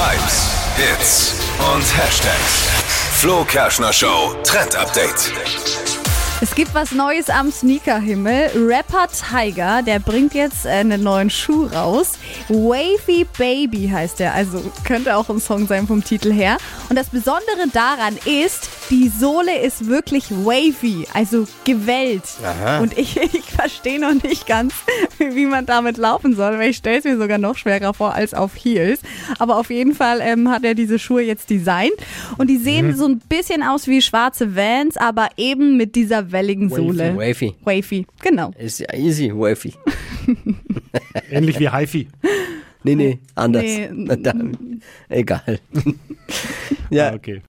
Hypes, Hits und Hashtags. Flo Kerschner Show Trend Update. Es gibt was Neues am Sneakerhimmel. Rapper Tiger, der bringt jetzt äh, einen neuen Schuh raus. Wavy Baby heißt er. Also könnte auch ein Song sein vom Titel her. Und das Besondere daran ist, die Sohle ist wirklich wavy, also gewellt. Aha. Und ich, ich verstehe noch nicht ganz, wie man damit laufen soll, weil ich stelle es mir sogar noch schwerer vor als auf Heels. Aber auf jeden Fall ähm, hat er diese Schuhe jetzt designt. Und die sehen so ein bisschen aus wie schwarze Vans, aber eben mit dieser welligen Sohle. Wavy. Wavy, genau. Ist ja easy, wavy. Ähnlich wie HiFi. Nee, nee, anders. Nee. Egal. ja, Okay.